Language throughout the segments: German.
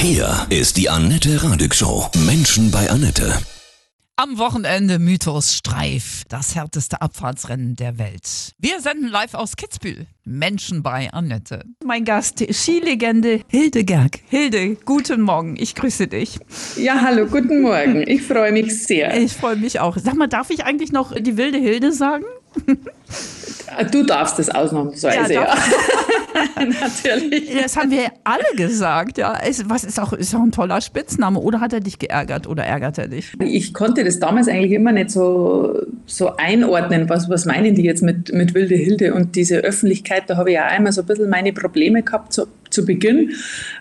Hier ist die Annette Radig Show. Menschen bei Annette. Am Wochenende Mythos Streif, das härteste Abfahrtsrennen der Welt. Wir senden live aus Kitzbühel. Menschen bei Annette. Mein Gast, Skilegende Hilde Gerg. Hilde, guten Morgen, ich grüße dich. Ja, hallo, guten Morgen. Ich freue mich sehr. Ich freue mich auch. Sag mal, darf ich eigentlich noch die wilde Hilde sagen? Du darfst es ausnahmsweise, ja. ja. Natürlich. Das haben wir alle gesagt, ja. Was ist auch, ist auch ein toller Spitzname. Oder hat er dich geärgert oder ärgert er dich? Ich konnte das damals eigentlich immer nicht so, so einordnen. Was, was meinen die jetzt mit, mit Wilde Hilde und diese Öffentlichkeit? Da habe ich ja einmal so ein bisschen meine Probleme gehabt zu, zu Beginn.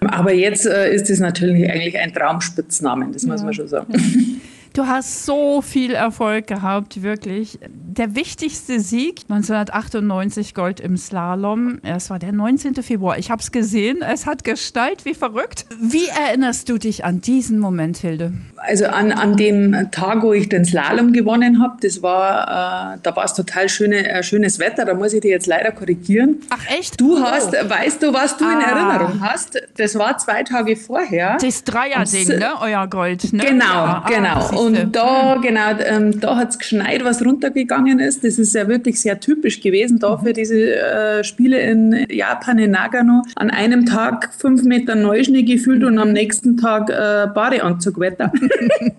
Aber jetzt äh, ist es natürlich eigentlich ein Traumspitznamen, das muss man schon sagen. Du hast so viel Erfolg gehabt, wirklich. Der wichtigste Sieg 1998 Gold im Slalom. Es war der 19. Februar. Ich habe es gesehen. Es hat Gestalt wie verrückt. Wie erinnerst du dich an diesen Moment, Hilde? Also an, an dem Tag, wo ich den Slalom gewonnen habe, das war, äh, da war es total schöne, äh, schönes Wetter. Da muss ich dir jetzt leider korrigieren. Ach echt? Du hast, oh. weißt du, was du ah. in Erinnerung hast? Das war zwei Tage vorher. Das Dreier-Ding, ne? Euer Gold. Ne? Genau, ja. Ah, genau. Und da, genau, ähm, da hat es geschneit, was runtergegangen ist. Das ist ja wirklich sehr typisch gewesen da für diese äh, Spiele in Japan, in Nagano. An einem Tag fünf Meter Neuschnee gefühlt und am nächsten Tag äh, Badeanzugwetter.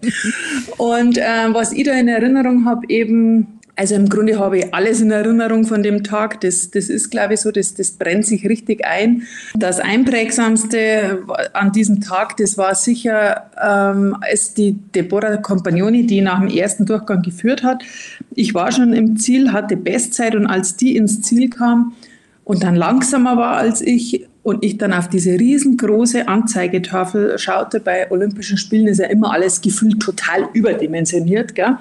und äh, was ich da in Erinnerung habe, eben also im Grunde habe ich alles in Erinnerung von dem Tag. Das, das ist, glaube ich, so, das, das brennt sich richtig ein. Das Einprägsamste an diesem Tag, das war sicher, ähm, als die Deborah Compagnoni, die nach dem ersten Durchgang geführt hat. Ich war schon im Ziel, hatte Bestzeit und als die ins Ziel kam und dann langsamer war als ich, und ich dann auf diese riesengroße Anzeigetafel schaute, bei Olympischen Spielen ist ja immer alles gefühlt total überdimensioniert. Gell?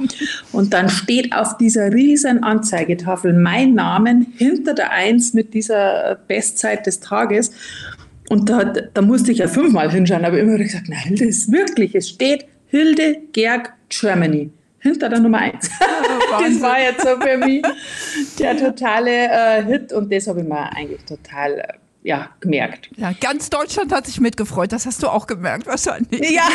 Und dann steht auf dieser riesen Anzeigetafel mein Name hinter der Eins mit dieser Bestzeit des Tages. Und da, da musste ich ja fünfmal hinschauen, aber immer gesagt, na Hilde, ist wirklich, es steht Hilde Gerg Germany hinter der Nummer eins. das war jetzt so für mich der totale äh, Hit und das habe ich mir eigentlich total ja, gemerkt. Ja, ganz Deutschland hat sich mitgefreut. Das hast du auch gemerkt wahrscheinlich. Ja,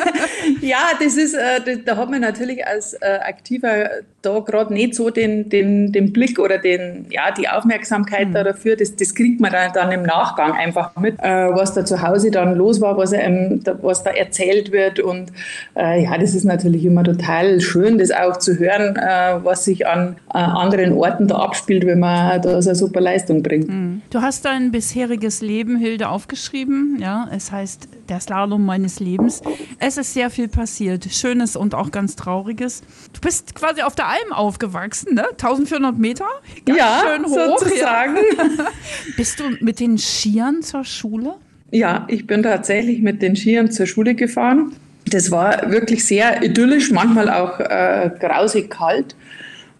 ja das ist, äh, da hat man natürlich als äh, Aktiver da gerade nicht so den, den, den Blick oder den, ja, die Aufmerksamkeit mhm. da dafür. Das, das kriegt man dann, dann im Nachgang einfach mit, äh, was da zu Hause dann los war, was, ähm, da, was da erzählt wird. Und äh, ja, das ist natürlich immer total schön, das auch zu hören, äh, was sich an äh, anderen Orten da abspielt, wenn man da so eine super Leistung bringt. Mhm. Du hast dein bisher bisheriges Leben, Hilde, aufgeschrieben. Ja, es heißt Der Slalom meines Lebens. Es ist sehr viel passiert. Schönes und auch ganz Trauriges. Du bist quasi auf der Alm aufgewachsen, ne? 1400 Meter? Ganz ja, schön hoch. Sozusagen. Ja. bist du mit den Skiern zur Schule? Ja, ich bin tatsächlich mit den Skiern zur Schule gefahren. Das war wirklich sehr idyllisch, manchmal auch äh, grausig kalt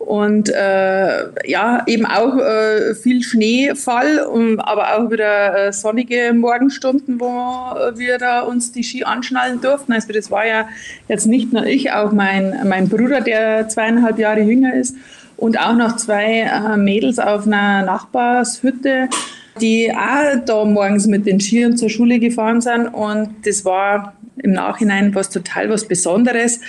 und äh, ja, eben auch äh, viel Schneefall, um, aber auch wieder äh, sonnige Morgenstunden, wo wir da uns die Ski anschnallen durften. Also das war ja jetzt nicht nur ich, auch mein, mein Bruder, der zweieinhalb Jahre jünger ist und auch noch zwei äh, Mädels auf einer Nachbarshütte, die auch da morgens mit den Skiern zur Schule gefahren sind und das war im Nachhinein was total was Besonderes.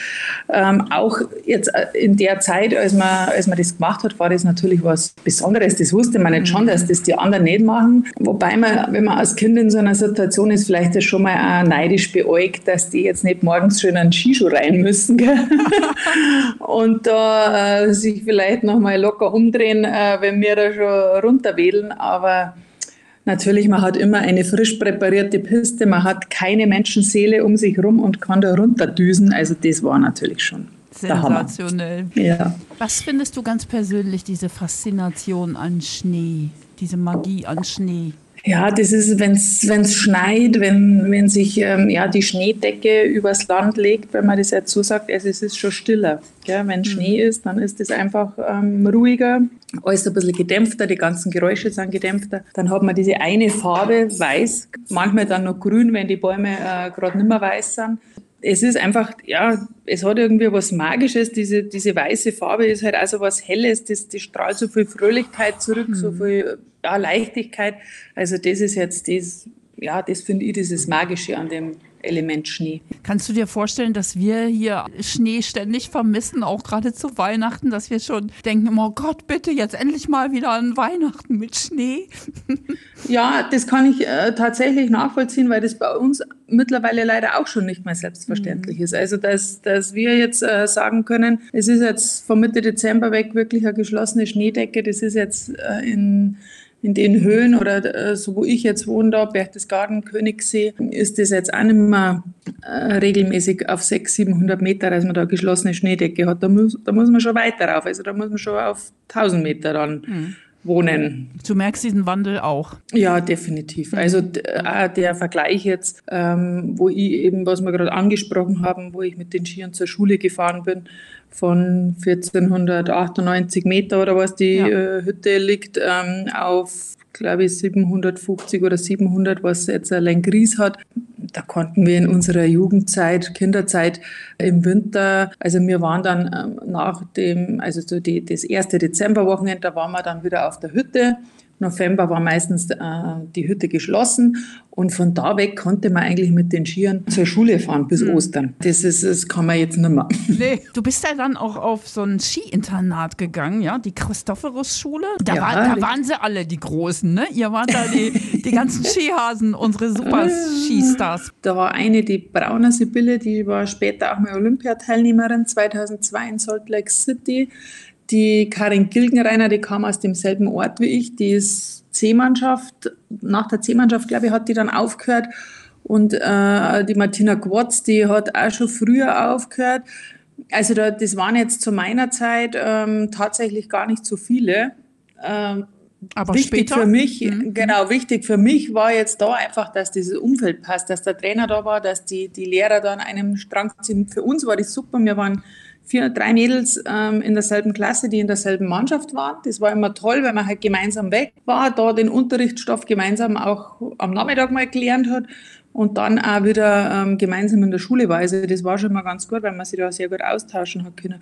Ähm, auch jetzt äh, in der Zeit, als man, als man das gemacht hat, war das natürlich was Besonderes. Das wusste man nicht schon, dass das die anderen nicht machen. Wobei man, wenn man als Kind in so einer Situation ist, vielleicht schon mal auch neidisch beäugt, dass die jetzt nicht morgens schön einen Skischuh rein müssen. Und da äh, sich vielleicht nochmal locker umdrehen, äh, wenn wir da schon runterwedeln. Aber Natürlich, man hat immer eine frisch präparierte Piste, man hat keine Menschenseele um sich herum und kann da runterdüsen. Also das war natürlich schon sensationell. Ja. Was findest du ganz persönlich diese Faszination an Schnee, diese Magie an Schnee? Ja, das ist, wenn es schneit, wenn, wenn sich ähm, ja, die Schneedecke übers Land legt, wenn man das jetzt so sagt, also es ist schon stiller. Gell? Wenn mhm. Schnee ist, dann ist es einfach ähm, ruhiger, alles ein bisschen gedämpfter, die ganzen Geräusche sind gedämpfter. Dann hat man diese eine Farbe, weiß, manchmal dann noch grün, wenn die Bäume äh, gerade nicht mehr weiß sind es ist einfach, ja, es hat irgendwie was Magisches. Diese, diese weiße Farbe ist halt also was Helles, das, das strahlt so viel Fröhlichkeit zurück, mhm. so viel ja, Leichtigkeit. Also das ist jetzt das, ja, das finde ich dieses Magische an dem Element Schnee. Kannst du dir vorstellen, dass wir hier Schnee ständig vermissen, auch gerade zu Weihnachten, dass wir schon denken, oh Gott, bitte jetzt endlich mal wieder an Weihnachten mit Schnee? ja, das kann ich äh, tatsächlich nachvollziehen, weil das bei uns mittlerweile leider auch schon nicht mehr selbstverständlich mhm. ist. Also, dass, dass wir jetzt äh, sagen können, es ist jetzt von Mitte Dezember weg wirklich eine geschlossene Schneedecke, das ist jetzt äh, in in den Höhen oder äh, so, wo ich jetzt wohne, da, Berchtesgaden, Königssee, ist das jetzt auch nicht mehr äh, regelmäßig auf 600, 700 Meter, dass man da geschlossene Schneedecke hat. Da muss, da muss man schon weiter rauf. Also da muss man schon auf 1000 Meter dann. Mhm wohnen. Du merkst diesen Wandel auch. Ja, definitiv. Mhm. Also äh, der Vergleich jetzt, ähm, wo ich eben, was wir gerade angesprochen haben, wo ich mit den Skiern zur Schule gefahren bin, von 1498 Meter oder was die ja. äh, Hütte liegt, ähm, auf, glaube ich, 750 oder 700, was jetzt allein Gries hat. Da konnten wir in unserer Jugendzeit, Kinderzeit im Winter, also wir waren dann ähm, nach dem, also so die, das erste Dezemberwochenende, da waren wir dann wieder auf der Hütte November war meistens äh, die Hütte geschlossen und von da weg konnte man eigentlich mit den Skiern zur Schule fahren bis mhm. Ostern. Das, ist, das kann man jetzt nicht mehr. Nee, du bist ja dann auch auf so ein Skiinternat gegangen, ja, die Christophorus-Schule. Da, ja, war, da waren sie alle, die Großen, ne? Ihr wart da die, die ganzen Skihasen, unsere Super-Skistars. Da war eine, die Brauner Sibylle, die war später auch mal Olympiateilnehmerin 2002 in Salt Lake City. Die Karin Gilgenreiner, die kam aus demselben Ort wie ich, die ist C-Mannschaft. Nach der C-Mannschaft, glaube ich, hat die dann aufgehört. Und äh, die Martina Quatz, die hat auch schon früher aufgehört. Also da, das waren jetzt zu meiner Zeit ähm, tatsächlich gar nicht so viele. Ähm, aber wichtig später? für mich, mhm. genau, wichtig für mich war jetzt da einfach, dass dieses Umfeld passt, dass der Trainer da war, dass die, die Lehrer da an einem Strang sind. Für uns war das super. Wir waren vier, drei Mädels ähm, in derselben Klasse, die in derselben Mannschaft waren. Das war immer toll, weil man halt gemeinsam weg war, da den Unterrichtsstoff gemeinsam auch am Nachmittag mal gelernt hat und dann auch wieder ähm, gemeinsam in der Schule war. Also das war schon mal ganz gut, weil man sich da sehr gut austauschen hat können.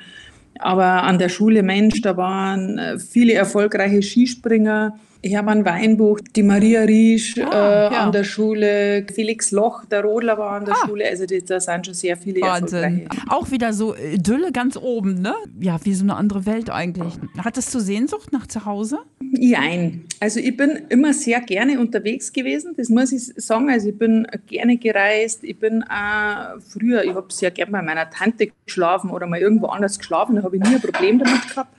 Aber an der Schule, Mensch, da waren äh, viele erfolgreiche Skispringer, Hermann Weinbuch, die Maria Riesch ah, äh, ja. an der Schule, Felix Loch, der Rodler war an der ah. Schule. Also da sind schon sehr viele Wahnsinn. Auch wieder so Idylle ganz oben, ne? Ja, wie so eine andere Welt eigentlich. Hattest du Sehnsucht nach zu Hause? Nein. Also ich bin immer sehr gerne unterwegs gewesen, das muss ich sagen. Also ich bin gerne gereist. Ich bin auch früher, ich habe sehr gerne bei meiner Tante geschlafen oder mal irgendwo anders geschlafen. Da habe ich nie ein Problem damit gehabt.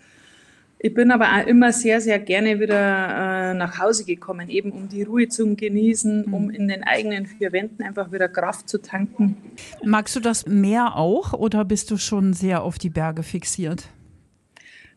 Ich bin aber auch immer sehr, sehr gerne wieder äh, nach Hause gekommen, eben um die Ruhe zu genießen, um mhm. in den eigenen vier Wänden einfach wieder Kraft zu tanken. Magst du das Meer auch oder bist du schon sehr auf die Berge fixiert?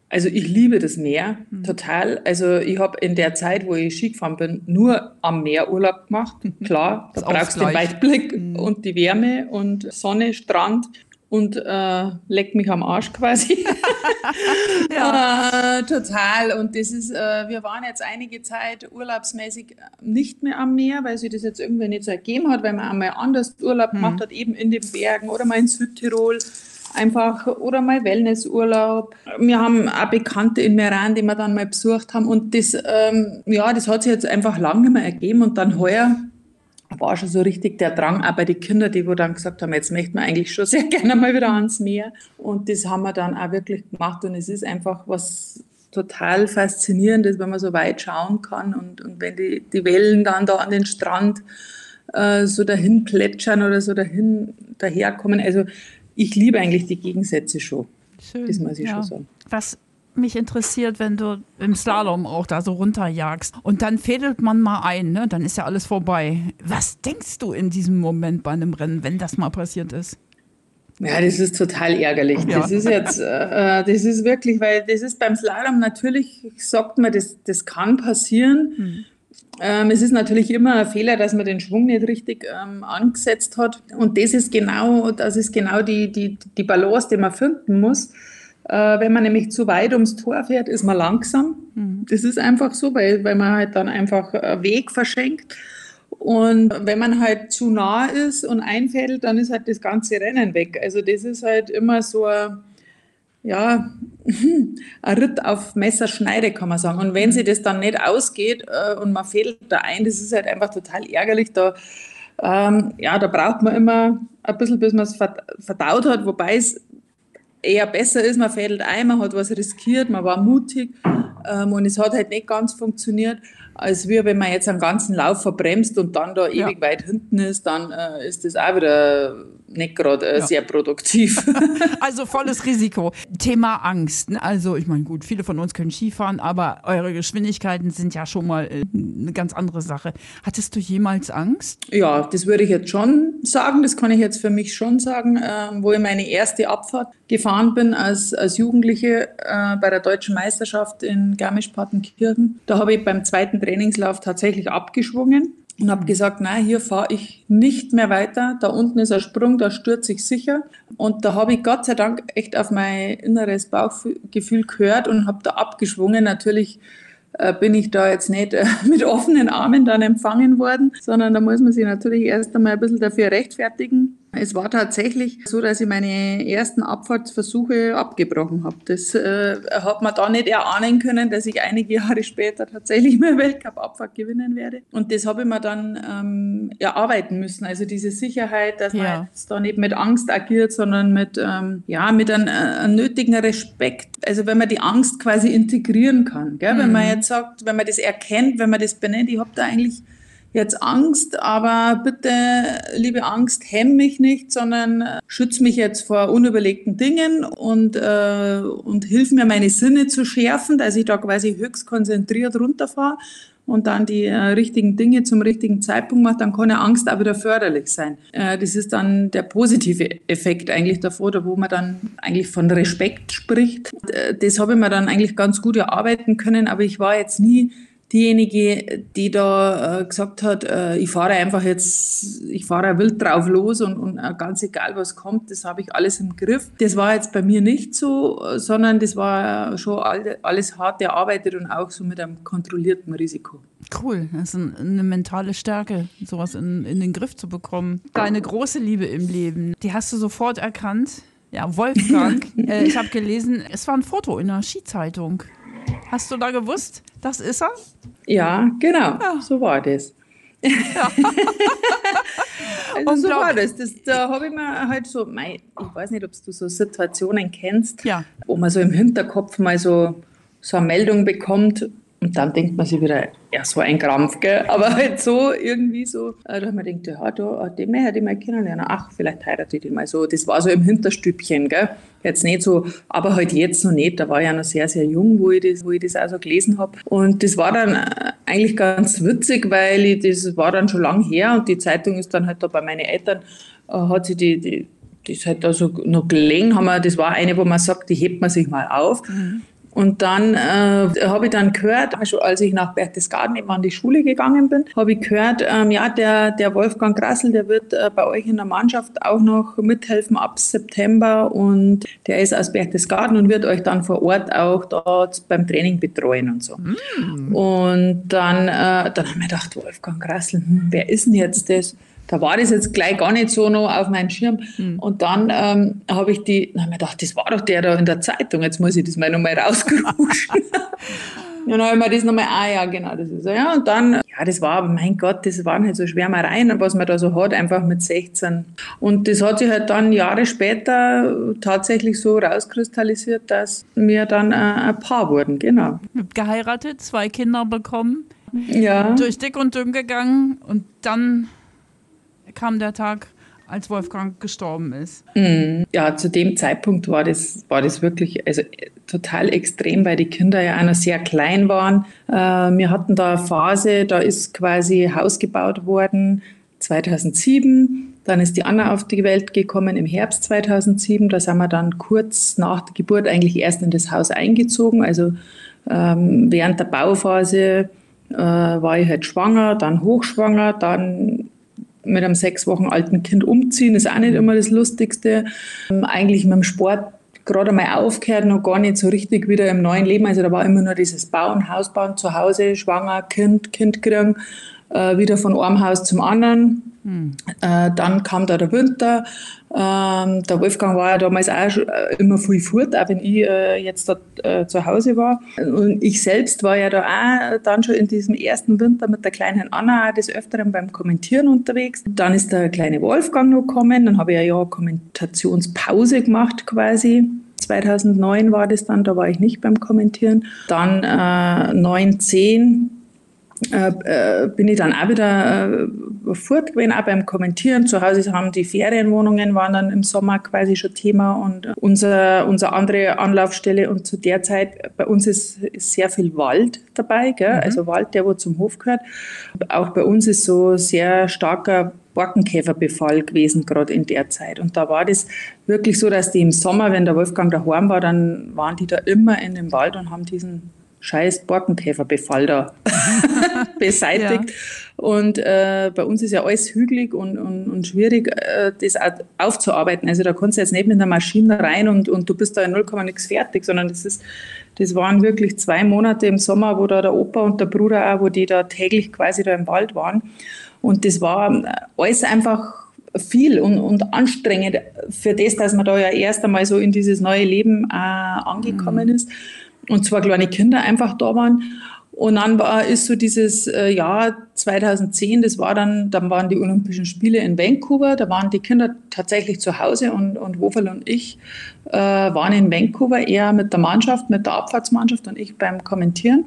Also ich liebe das Meer mhm. total. Also ich habe in der Zeit, wo ich Ski gefahren bin, nur am Meer Urlaub gemacht. Klar, da brauchst du den Weitblick mhm. und die Wärme und Sonne, Strand und äh, leckt mich am Arsch quasi. ja. äh, total. Und das ist, äh, wir waren jetzt einige Zeit urlaubsmäßig nicht mehr am Meer, weil sich das jetzt irgendwie nicht so ergeben hat, weil man einmal anders Urlaub mhm. gemacht hat, eben in den Bergen oder mal in Südtirol einfach oder mal Wellnessurlaub. Wir haben auch Bekannte in Meran, die wir dann mal besucht haben und das, ähm, ja, das hat sich jetzt einfach lange nicht mehr ergeben und dann heuer war schon so richtig der Drang, auch bei den Kindern, die wo dann gesagt haben, jetzt möchten wir eigentlich schon sehr gerne mal wieder ans Meer. Und das haben wir dann auch wirklich gemacht. Und es ist einfach was total Faszinierendes, wenn man so weit schauen kann und, und wenn die, die Wellen dann da an den Strand äh, so dahin plätschern oder so dahin daherkommen. Also ich liebe eigentlich die Gegensätze schon. Schön, das muss ich ja. schon sagen. Was mich interessiert, wenn du im Slalom auch da so runterjagst und dann fädelt man mal ein, ne? dann ist ja alles vorbei. Was denkst du in diesem Moment bei einem Rennen, wenn das mal passiert ist? Ja, das ist total ärgerlich. Ja. Das ist jetzt, äh, das ist wirklich, weil das ist beim Slalom natürlich, sagt man, das, das kann passieren. Hm. Ähm, es ist natürlich immer ein Fehler, dass man den Schwung nicht richtig ähm, angesetzt hat. Und das ist genau, das ist genau die, die, die Balance, die man finden muss. Äh, wenn man nämlich zu weit ums Tor fährt, ist man langsam. Mhm. Das ist einfach so, weil, weil man halt dann einfach Weg verschenkt. Und wenn man halt zu nah ist und einfädelt, dann ist halt das ganze Rennen weg. Also das ist halt immer so, ja, ein Ritt auf Messerschneide, kann man sagen. Und wenn sie das dann nicht ausgeht äh, und man fädelt da ein, das ist halt einfach total ärgerlich. Da, ähm, ja, da braucht man immer ein bisschen, bis man es verdaut hat, wobei es eher besser ist, man fädelt ein, man hat was riskiert, man war mutig ähm, und es hat halt nicht ganz funktioniert, als wir, wenn man jetzt einen ganzen Lauf verbremst und dann da ewig ja. weit hinten ist, dann äh, ist das auch wieder nicht gerade äh, ja. sehr produktiv. also volles Risiko. Thema Angst. Ne? Also ich meine, gut, viele von uns können Skifahren, aber eure Geschwindigkeiten sind ja schon mal äh, eine ganz andere Sache. Hattest du jemals Angst? Ja, das würde ich jetzt schon sagen. Das kann ich jetzt für mich schon sagen, äh, wo ich meine erste Abfahrt gefahren bin als, als Jugendliche äh, bei der deutschen Meisterschaft in Garmisch-Partenkirchen. Da habe ich beim zweiten Trainingslauf tatsächlich abgeschwungen und habe gesagt, nein, hier fahre ich nicht mehr weiter. Da unten ist ein Sprung, da stürze ich sicher. Und da habe ich Gott sei Dank echt auf mein inneres Bauchgefühl gehört und habe da abgeschwungen. Natürlich äh, bin ich da jetzt nicht äh, mit offenen Armen dann empfangen worden, sondern da muss man sich natürlich erst einmal ein bisschen dafür rechtfertigen. Es war tatsächlich so, dass ich meine ersten Abfahrtsversuche abgebrochen habe. Das äh, hat man da nicht erahnen können, dass ich einige Jahre später tatsächlich mal Weltcup-Abfahrt gewinnen werde. Und das habe ich mir dann ähm, erarbeiten müssen. Also diese Sicherheit, dass ja. man jetzt da nicht mit Angst agiert, sondern mit, ähm, ja, mit einem, äh, einem, nötigen Respekt. Also wenn man die Angst quasi integrieren kann. Gell? Mhm. Wenn man jetzt sagt, wenn man das erkennt, wenn man das benennt, ich habe da eigentlich jetzt Angst, aber bitte, liebe Angst, hemm mich nicht, sondern äh, schütze mich jetzt vor unüberlegten Dingen und, äh, und hilf mir, meine Sinne zu schärfen, dass ich da quasi höchst konzentriert runterfahre und dann die äh, richtigen Dinge zum richtigen Zeitpunkt macht, dann kann ja Angst auch wieder förderlich sein. Äh, das ist dann der positive Effekt eigentlich davor, da wo man dann eigentlich von Respekt spricht. Äh, das habe ich mir dann eigentlich ganz gut erarbeiten können, aber ich war jetzt nie diejenige, die da äh, gesagt hat, äh, ich fahre einfach jetzt, ich fahre wild drauf los und, und äh, ganz egal was kommt, das habe ich alles im Griff. Das war jetzt bei mir nicht so, sondern das war schon all, alles hart erarbeitet und auch so mit einem kontrollierten Risiko. Cool, das ist eine mentale Stärke, sowas in, in den Griff zu bekommen. Deine große Liebe im Leben, die hast du sofort erkannt. Ja, Wolfgang, äh, ich habe gelesen, es war ein Foto in einer Skizeitung. Hast du da gewusst, das ist er? Ja, genau. Ja. So war das. Ja. also so war das. das da habe ich mir halt so, ich weiß nicht, ob du so Situationen kennst, ja. wo man so im Hinterkopf mal so, so eine Meldung bekommt und dann denkt man sich wieder, ja, so ein Krampf, gell? Aber halt so irgendwie so, äh, da hat man gedacht, ja, da, den hätte ich mal kennenlernen. Ach, vielleicht heirate ich den mal so. Das war so im Hinterstübchen, gell? Jetzt nicht so, aber halt jetzt noch nicht. Da war ich ja noch sehr, sehr jung, wo ich das, wo ich das auch so gelesen habe. Und das war dann äh, eigentlich ganz witzig, weil ich, das war dann schon lang her und die Zeitung ist dann halt da bei meinen Eltern, äh, hat sie die, die das halt da so noch gelegen, haben wir, das war eine, wo man sagt, die hebt man sich mal auf. Mhm. Und dann äh, habe ich dann gehört, als ich nach Berchtesgaden eben an die Schule gegangen bin, habe ich gehört, ähm, ja, der, der Wolfgang Grassel, der wird äh, bei euch in der Mannschaft auch noch mithelfen ab September und der ist aus Berchtesgaden und wird euch dann vor Ort auch dort beim Training betreuen und so. Mm. Und dann, äh, dann habe ich mir gedacht, Wolfgang Grassel, hm, wer ist denn jetzt das? Da war das jetzt gleich gar nicht so noch auf meinem Schirm. Mhm. Und dann ähm, habe ich die, habe ich gedacht, das war doch der da in der Zeitung, jetzt muss ich das mal nochmal rausgeruschen. Und dann habe ich mir das nochmal, ah ja, genau, das ist so. Ja, und dann, ja, das war, mein Gott, das waren halt so Schwärmereien, was man da so hat, einfach mit 16. Und das hat sich halt dann Jahre später tatsächlich so rauskristallisiert, dass wir dann äh, ein Paar wurden, genau. Geheiratet, zwei Kinder bekommen, ja. durch dick und dünn gegangen und dann kam der Tag, als Wolfgang gestorben ist. Mm, ja, zu dem Zeitpunkt war das, war das wirklich also, total extrem, weil die Kinder ja auch noch sehr klein waren. Äh, wir hatten da eine Phase, da ist quasi Haus gebaut worden 2007. Dann ist die Anna auf die Welt gekommen im Herbst 2007. Da sind wir dann kurz nach der Geburt eigentlich erst in das Haus eingezogen. Also ähm, während der Bauphase äh, war ich halt schwanger, dann hochschwanger, dann mit einem sechs Wochen alten Kind umziehen, ist auch nicht immer das Lustigste. Ähm, eigentlich mit dem Sport gerade mal aufgehört, noch gar nicht so richtig wieder im neuen Leben. Also da war immer nur dieses Bauen, Hausbauen zu Hause, schwanger, Kind, Kind kriegen, äh, wieder von einem Haus zum anderen. Äh, dann kam da der Winter. Ähm, der Wolfgang war ja damals auch äh, immer viel fort, auch wenn ich äh, jetzt dort äh, zu Hause war. Und ich selbst war ja da auch dann schon in diesem ersten Winter mit der kleinen Anna des Öfteren beim Kommentieren unterwegs. Dann ist der kleine Wolfgang noch gekommen. Dann habe ich ja, ja Kommentationspause gemacht quasi. 2009 war das dann, da war ich nicht beim Kommentieren. Dann äh, 9, 10 äh, äh, bin ich dann auch wieder äh, fort gewesen, auch beim Kommentieren. Zu Hause haben die Ferienwohnungen waren dann im Sommer quasi schon Thema und unser, unsere andere Anlaufstelle und zu der Zeit bei uns ist, ist sehr viel Wald dabei, gell? Mhm. also Wald, der wo zum Hof gehört. Auch bei uns ist so sehr starker Borkenkäferbefall gewesen, gerade in der Zeit. Und da war das wirklich so, dass die im Sommer, wenn der Wolfgang daheim war, dann waren die da immer in dem Wald und haben diesen scheiß Borkenkäferbefall da beseitigt. Ja. Und äh, bei uns ist ja alles hügelig und, und, und schwierig, äh, das aufzuarbeiten. Also da kannst du jetzt nicht mit einer Maschine rein und, und du bist da in 0, nichts fertig, sondern das ist, das waren wirklich zwei Monate im Sommer, wo da der Opa und der Bruder auch, wo die da täglich quasi da im Wald waren. Und das war äh, alles einfach viel und, und anstrengend für das, dass man da ja erst einmal so in dieses neue Leben äh, angekommen mhm. ist und zwei kleine Kinder einfach da waren. Und dann war, ist so dieses äh, Jahr 2010, das war dann, dann waren die Olympischen Spiele in Vancouver, da waren die Kinder tatsächlich zu Hause und, und Wofel und ich äh, waren in Vancouver eher mit der Mannschaft, mit der Abfahrtsmannschaft und ich beim Kommentieren.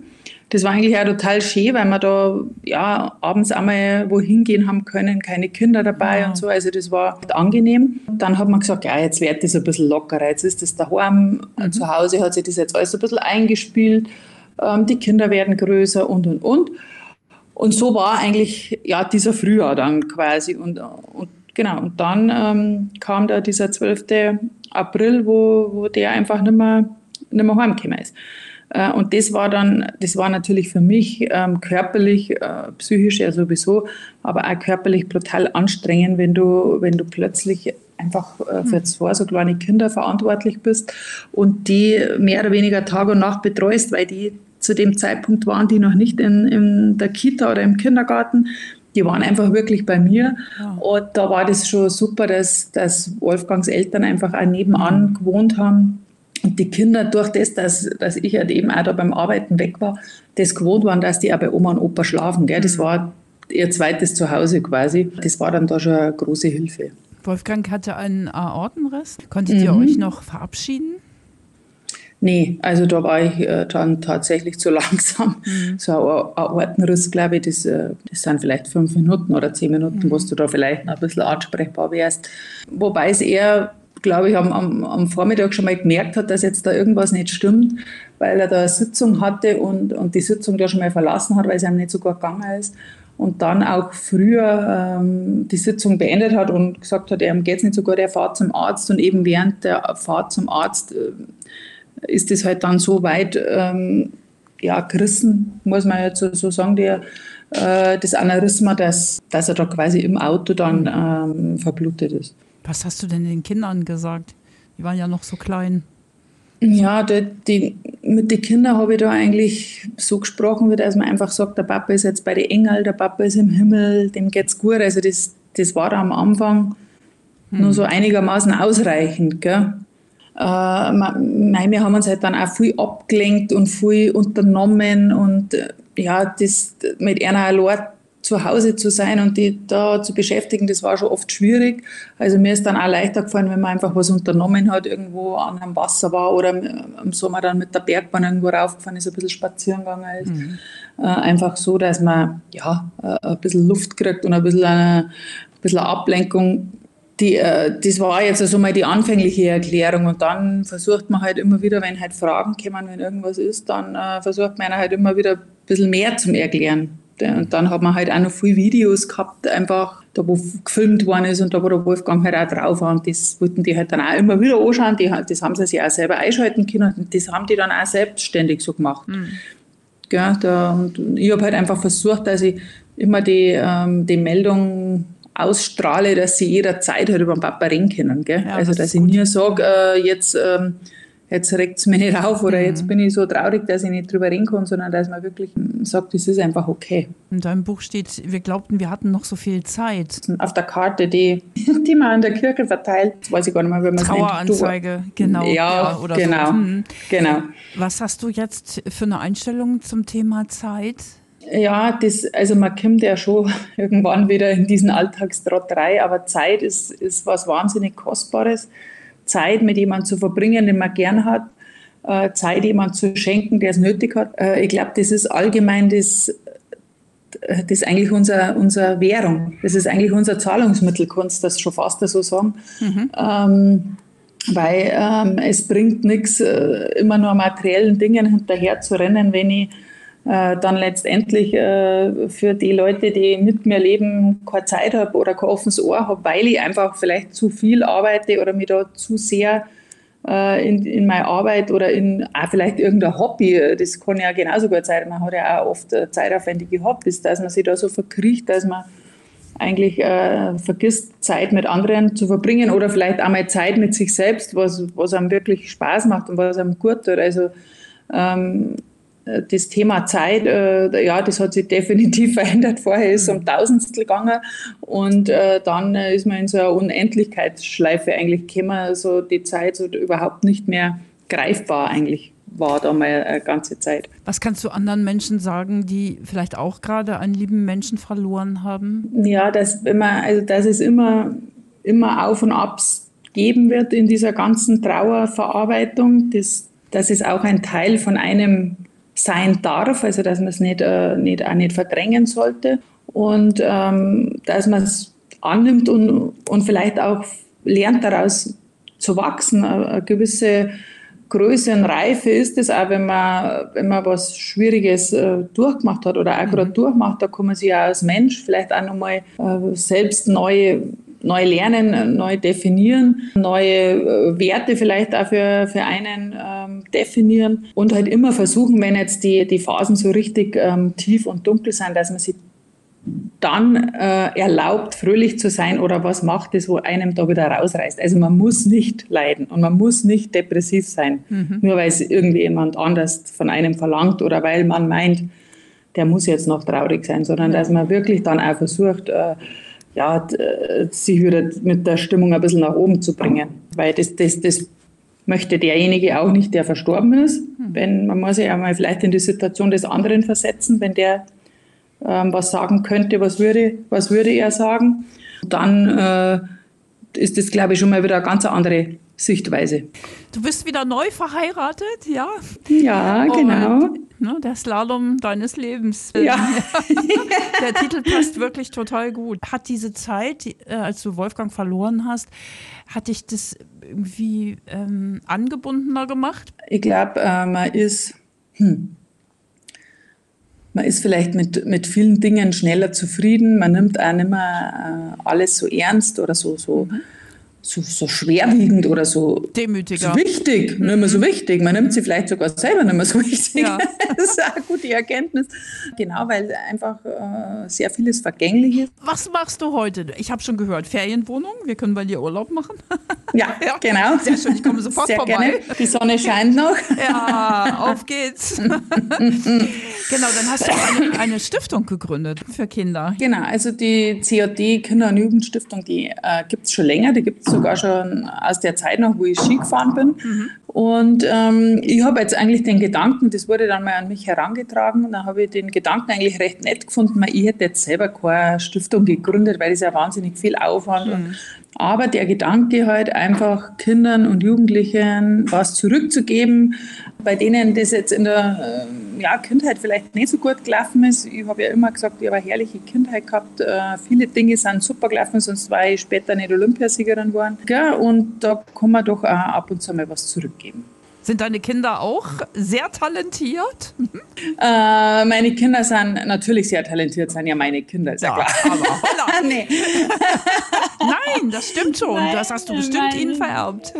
Das war eigentlich auch total schön, weil wir da ja, abends einmal wohin gehen haben können, keine Kinder dabei ja. und so. Also das war angenehm. Dann hat man gesagt, ja, jetzt wird das ein bisschen lockerer. Jetzt ist das daheim. Mhm. Zu Hause hat sich das jetzt alles ein bisschen eingespielt. Ähm, die Kinder werden größer und, und, und. Und so war eigentlich ja, dieser Frühjahr dann quasi. Und, und genau, und dann ähm, kam da dieser 12. April, wo, wo der einfach nicht mehr, nicht mehr heimgekommen ist. Äh, und das war dann, das war natürlich für mich ähm, körperlich, äh, psychisch ja sowieso, aber auch körperlich brutal anstrengend, wenn du, wenn du plötzlich einfach äh, für hm. zwei so kleine Kinder verantwortlich bist und die mehr oder weniger Tag und Nacht betreust, weil die zu dem Zeitpunkt waren die noch nicht in, in der Kita oder im Kindergarten. Die waren einfach wirklich bei mir. Ja. Und da war das schon super, dass, dass Wolfgangs Eltern einfach auch nebenan mhm. gewohnt haben und die Kinder, durch das, dass, dass ich halt eben auch da beim Arbeiten weg war, das gewohnt waren, dass die auch bei Oma und Opa schlafen. Gell? Das mhm. war ihr zweites Zuhause quasi. Das war dann da schon eine große Hilfe. Wolfgang hatte einen Aortenriss. Konntet mhm. ihr euch noch verabschieden? Nee, also da war ich äh, dann tatsächlich zu langsam. Mhm. So ein Aortenriss, glaube ich, das, äh, das sind vielleicht fünf Minuten oder zehn Minuten, mhm. wo du da vielleicht noch ein bisschen ansprechbar wärst. Wobei es eher glaube ich, am, am, am, Vormittag schon mal gemerkt hat, dass jetzt da irgendwas nicht stimmt, weil er da eine Sitzung hatte und, und die Sitzung da schon mal verlassen hat, weil es ihm nicht so gut gegangen ist. Und dann auch früher ähm, die Sitzung beendet hat und gesagt hat, ihm geht es nicht so gut, er fährt zum Arzt. Und eben während der Fahrt zum Arzt äh, ist es halt dann so weit ähm, ja, gerissen, muss man jetzt so, so sagen, der, äh, das Aneurysma, dass, dass er da quasi im Auto dann ähm, verblutet ist. Was hast du denn den Kindern gesagt? Die waren ja noch so klein. Ja, die, die, mit den Kindern habe ich da eigentlich so gesprochen, wie dass man einfach sagt, der Papa ist jetzt bei den Engeln, der Papa ist im Himmel, dem geht's gut. Also das, das war am Anfang hm. nur so einigermaßen ausreichend. Gell? Äh, wir haben uns halt dann auch viel abgelenkt und viel unternommen und äh, ja, das mit einer allein zu Hause zu sein und die da zu beschäftigen, das war schon oft schwierig. Also mir ist dann auch leichter gefallen, wenn man einfach was unternommen hat, irgendwo an einem Wasser war oder im Sommer dann mit der Bergbahn irgendwo raufgefahren ist, ein bisschen spazieren gegangen ist. Mhm. Äh, einfach so, dass man ja, äh, ein bisschen Luft kriegt und ein bisschen eine, ein bisschen eine Ablenkung. Die, äh, das war jetzt also mal die anfängliche Erklärung und dann versucht man halt immer wieder, wenn halt Fragen kommen, wenn irgendwas ist, dann äh, versucht man halt immer wieder ein bisschen mehr zum Erklären. Und dann hat man halt auch noch viele Videos gehabt, einfach da, wo gefilmt worden ist und da, wo der Wolfgang halt auch drauf war. Und das wollten die halt dann auch immer wieder anschauen. Die, das haben sie sich auch selber einschalten können. Und das haben die dann auch selbstständig so gemacht. Mhm. Ja, da, und ich habe halt einfach versucht, dass ich immer die, ähm, die Meldung ausstrahle, dass sie jederzeit halt über den Papa reden können. Gell? Ja, also, dass ich mir sage, äh, jetzt. Ähm, jetzt regt es mich nicht auf oder mhm. jetzt bin ich so traurig, dass ich nicht drüber reden kann, sondern dass man wirklich sagt, es ist einfach okay. In deinem Buch steht, wir glaubten, wir hatten noch so viel Zeit. Auf der Karte, die, die man an der Kirche verteilt, weiß ich gar nicht mehr, wie man es. Traueranzeige, genau. Ja, ja oder genau, so. mhm. genau. Was hast du jetzt für eine Einstellung zum Thema Zeit? Ja, das, also man kommt ja schon irgendwann wieder in diesen Alltagstrott rein, aber Zeit ist, ist was wahnsinnig Kostbares. Zeit mit jemandem zu verbringen, den man gern hat, äh, Zeit jemandem zu schenken, der es nötig hat. Äh, ich glaube, das ist allgemein das, das ist eigentlich unser, unsere Währung. Das ist eigentlich unser Zahlungsmittel, kannst du das schon fast so sagen. Mhm. Ähm, weil ähm, es bringt nichts, äh, immer nur materiellen Dingen hinterher zu rennen, wenn ich äh, dann letztendlich äh, für die Leute, die mit mir leben, keine Zeit habe oder kein offenes Ohr habe, weil ich einfach vielleicht zu viel arbeite oder mich da zu sehr äh, in, in meine Arbeit oder in auch vielleicht irgendein Hobby, das kann ja genauso gut sein, man hat ja auch oft zeitaufwendige Hobbys, dass man sich da so verkriecht, dass man eigentlich äh, vergisst, Zeit mit anderen zu verbringen oder vielleicht einmal Zeit mit sich selbst, was, was einem wirklich Spaß macht und was einem gut tut. Also ähm, das Thema Zeit, äh, ja, das hat sich definitiv verändert. Vorher ist es um Tausendstel gegangen und äh, dann ist man in so eine Unendlichkeitsschleife eigentlich gekommen, so die Zeit so überhaupt nicht mehr greifbar eigentlich war da mal eine ganze Zeit. Was kannst du anderen Menschen sagen, die vielleicht auch gerade einen lieben Menschen verloren haben? Ja, dass, immer, also, dass es immer, immer Auf und Abs geben wird in dieser ganzen Trauerverarbeitung, dass, dass es auch ein Teil von einem sein darf, also dass man es nicht, äh, nicht, auch nicht verdrängen sollte und ähm, dass man es annimmt und, und vielleicht auch lernt daraus zu wachsen. Eine gewisse Größe und Reife ist es auch, wenn man, wenn man was Schwieriges äh, durchgemacht hat oder auch mhm. gerade durchmacht, da kann man sich auch als Mensch vielleicht auch nochmal äh, selbst neu neu lernen, neu definieren, neue äh, Werte vielleicht auch für, für einen ähm, definieren und halt immer versuchen, wenn jetzt die, die Phasen so richtig ähm, tief und dunkel sind, dass man sich dann äh, erlaubt, fröhlich zu sein oder was macht es, wo einem da wieder rausreißt. Also man muss nicht leiden und man muss nicht depressiv sein, mhm. nur weil es irgendjemand anders von einem verlangt oder weil man meint, der muss jetzt noch traurig sein, sondern dass man wirklich dann auch versucht, äh, ja, sich wieder mit der Stimmung ein bisschen nach oben zu bringen. Weil das, das, das möchte derjenige auch nicht, der verstorben ist. Hm. Wenn, man muss sich ja mal vielleicht in die Situation des anderen versetzen, wenn der ähm, was sagen könnte, was würde, was würde er sagen. Dann äh, ist das, glaube ich, schon mal wieder eine ganz andere Sichtweise. Du bist wieder neu verheiratet, ja? Ja, genau. Und, ne, der Slalom deines Lebens. Ja. der Titel passt wirklich total gut. Hat diese Zeit, äh, als du Wolfgang verloren hast, hat dich das irgendwie ähm, angebundener gemacht? Ich glaube, äh, man ist. Hm, man ist vielleicht mit, mit vielen Dingen schneller zufrieden. Man nimmt auch nicht mehr äh, alles so ernst oder so, so mhm so, so schwerwiegend oder so, Demütiger. so wichtig, mhm. nicht mehr so wichtig. Man nimmt sie vielleicht sogar selber nicht mehr so wichtig. Ja. das ist eine gute Erkenntnis. Genau, weil einfach äh, sehr vieles vergänglich ist. Was machst du heute? Ich habe schon gehört, Ferienwohnung. Wir können bei dir Urlaub machen. ja, ja, genau. Sehr schön, ich komme sofort sehr vorbei. Gerne. Die Sonne scheint noch. ja, auf geht's. genau, dann hast du eine, eine, Stiftung gegründet für Kinder. Genau, also die COD Kinder- und Jugendstiftung, die äh, gibt es schon länger. Die gibt es sogar schon aus der Zeit noch, wo ich Ski gefahren bin. Mhm. Und ähm, ich habe jetzt eigentlich den Gedanken, das wurde dann mal an mich herangetragen, und dann habe ich den Gedanken eigentlich recht nett gefunden, weil ich hätte jetzt selber keine Stiftung gegründet, weil das ja wahnsinnig viel Aufwand mhm. Aber der Gedanke halt einfach Kindern und Jugendlichen was zurückzugeben, bei denen das jetzt in der äh, ja, Kindheit vielleicht nicht so gut gelaufen ist. Ich habe ja immer gesagt, ich habe eine herrliche Kindheit gehabt. Äh, viele Dinge sind super gelaufen, sonst war ich später nicht Olympiasiegerin geworden. Ja, und da kann man doch auch ab und zu mal was zurückgeben. Sind deine Kinder auch sehr talentiert? Äh, meine Kinder sind natürlich sehr talentiert, sind ja meine Kinder, ist ja, ja klar. Aber nee. Nein, das stimmt schon. Nein, das hast du bestimmt mein, ihnen vererbt.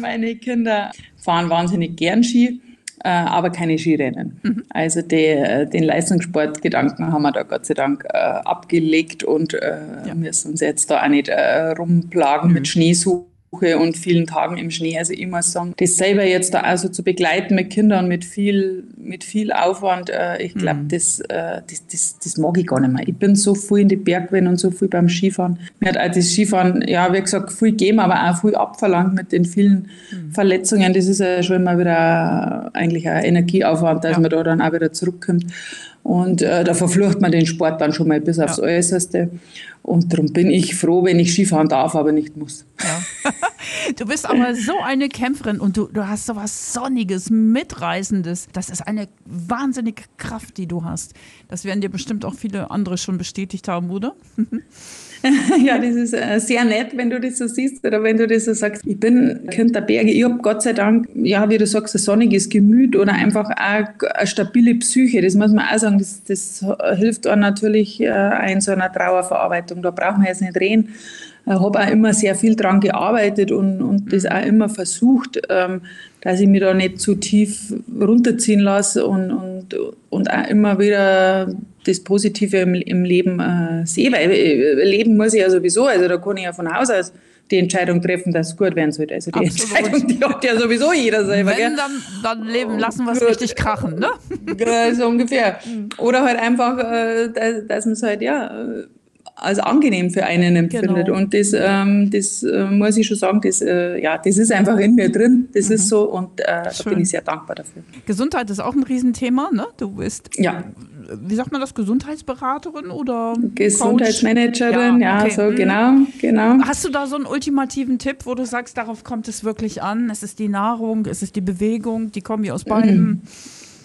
meine Kinder fahren wahnsinnig gern Ski. Äh, aber keine Skirennen. Mhm. Also die, äh, den Leistungssportgedanken haben wir da Gott sei Dank äh, abgelegt und ja. müssen uns jetzt da auch nicht rumplagen mhm. mit Schneesuchen und vielen Tagen im Schnee. Also ich muss sagen, das selber jetzt da also zu begleiten mit Kindern mit viel, mit viel Aufwand, äh, ich glaube, mhm. das, äh, das, das, das mag ich gar nicht mehr. Ich bin so viel in die Bergwellen und so viel beim Skifahren. Mir hat auch das Skifahren, ja, wie gesagt, viel gegeben, aber auch viel abverlangt mit den vielen mhm. Verletzungen. Das ist ja schon mal wieder eigentlich ein Energieaufwand, dass ja. man da dann auch wieder zurückkommt. Und äh, da verflucht man den Sport dann schon mal bis aufs ja. Äußerste. Und darum bin ich froh, wenn ich Skifahren darf, aber nicht muss. Ja. Du bist aber so eine Kämpferin und du, du hast so was Sonniges, Mitreißendes. Das ist eine wahnsinnige Kraft, die du hast. Das werden dir bestimmt auch viele andere schon bestätigt haben, oder? ja, das ist äh, sehr nett, wenn du das so siehst oder wenn du das so sagst. Ich bin Kind der Berge. Ich habe Gott sei Dank, ja, wie du sagst, ein sonniges Gemüt oder einfach auch eine stabile Psyche. Das muss man auch sagen. Das, das hilft auch natürlich äh, in so einer Trauerverarbeitung. Da braucht man jetzt nicht reden. Ich habe auch immer sehr viel daran gearbeitet und, und das auch immer versucht, ähm, dass ich mich da nicht zu tief runterziehen lasse und, und, und auch immer wieder das Positive im, im Leben äh, sehe, weil äh, leben muss ich ja sowieso, also da kann ich ja von Haus aus die Entscheidung treffen, dass es gut werden sollte. Also die Absolut. Entscheidung, die hat ja sowieso jeder selber. Wenn, dann, dann leben lassen wir es richtig krachen, ne? so ungefähr. Oder halt einfach, äh, dass, dass man es halt, ja als angenehm für einen empfindet. Genau. Und das, ähm, das äh, muss ich schon sagen, das, äh, ja, das ist einfach in mir drin. Das mhm. ist so und äh, da bin ich sehr dankbar dafür. Gesundheit ist auch ein Riesenthema, ne? Du bist, ja. wie sagt man das, Gesundheitsberaterin oder Gesundheitsmanagerin, ja, ja okay. so mhm. genau, genau. Hast du da so einen ultimativen Tipp, wo du sagst, darauf kommt es wirklich an? Es ist die Nahrung, es ist die Bewegung, die Kombi aus beidem? Mhm.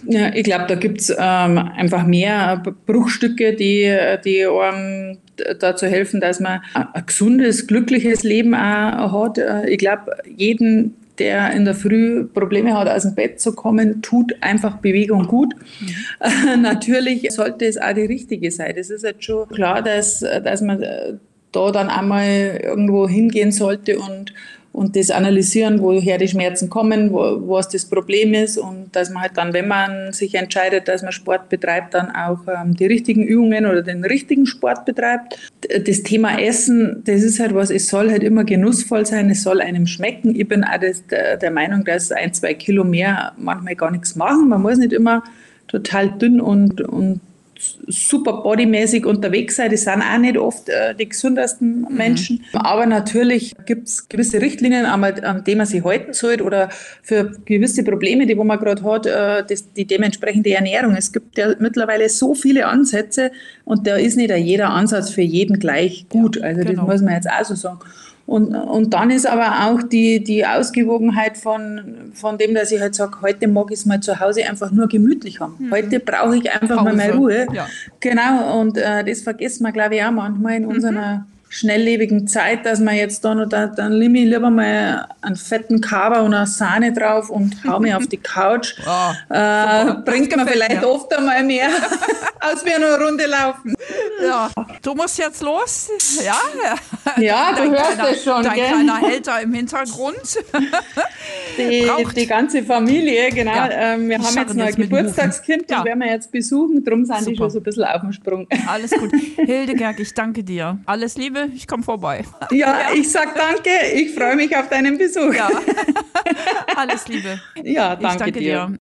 Ja, ich glaube, da gibt es ähm, einfach mehr Bruchstücke, die, die einem dazu helfen, dass man ein gesundes, glückliches Leben auch hat. Äh, ich glaube, jeden, der in der Früh Probleme hat, aus dem Bett zu kommen, tut einfach Bewegung gut. Mhm. Natürlich sollte es auch die richtige sein. Das ist jetzt schon klar, dass, dass man da dann einmal irgendwo hingehen sollte und und das analysieren, woher die Schmerzen kommen, wo, was das Problem ist und dass man halt dann, wenn man sich entscheidet, dass man Sport betreibt, dann auch ähm, die richtigen Übungen oder den richtigen Sport betreibt. Das Thema Essen, das ist halt was, es soll halt immer genussvoll sein, es soll einem schmecken. Ich bin auch das, der, der Meinung, dass ein, zwei Kilo mehr manchmal gar nichts machen. Man muss nicht immer total dünn und, und super bodymäßig unterwegs sein. Die sind auch nicht oft äh, die gesündesten mhm. Menschen. Aber natürlich gibt es gewisse Richtlinien, an denen man sich halten sollte oder für gewisse Probleme, die wo man gerade hat, äh, das, die dementsprechende Ernährung. Es gibt ja mittlerweile so viele Ansätze und da ist nicht jeder Ansatz für jeden gleich gut. Also genau. das muss man jetzt auch so sagen. Und, und dann ist aber auch die, die Ausgewogenheit von, von dem, dass ich halt sage, heute mag ich es mal zu Hause einfach nur gemütlich haben. Mhm. Heute brauche ich einfach Pause. mal meine Ruhe. Ja. Genau, und äh, das vergisst man, glaube ich, auch manchmal in mhm. unserer schnelllebigen Zeit, dass man jetzt da noch, da, dann nehme ich lieber mal einen fetten Kaber und eine Sahne drauf und hau mich auf die Couch. Oh, äh, bringt mir vielleicht mir. oft einmal mehr, als wir nur eine Runde laufen. Ja, du musst jetzt los. Ja, ja du hörst kleiner, es schon. Dein gell? kleiner Hälter im Hintergrund. Die, die ganze Familie, genau. Ja, ähm, wir haben jetzt noch ein Geburtstagskind, ja. das werden wir jetzt besuchen. Darum sind Super. die schon so ein bisschen auf dem Sprung. Alles gut. Hildegerg, ich danke dir. Alles Liebe Liebe, ich komme vorbei. Ja, ja, ich sag danke. Ich freue mich auf deinen Besuch. Ja. Alles Liebe. Ja, danke, danke dir. dir.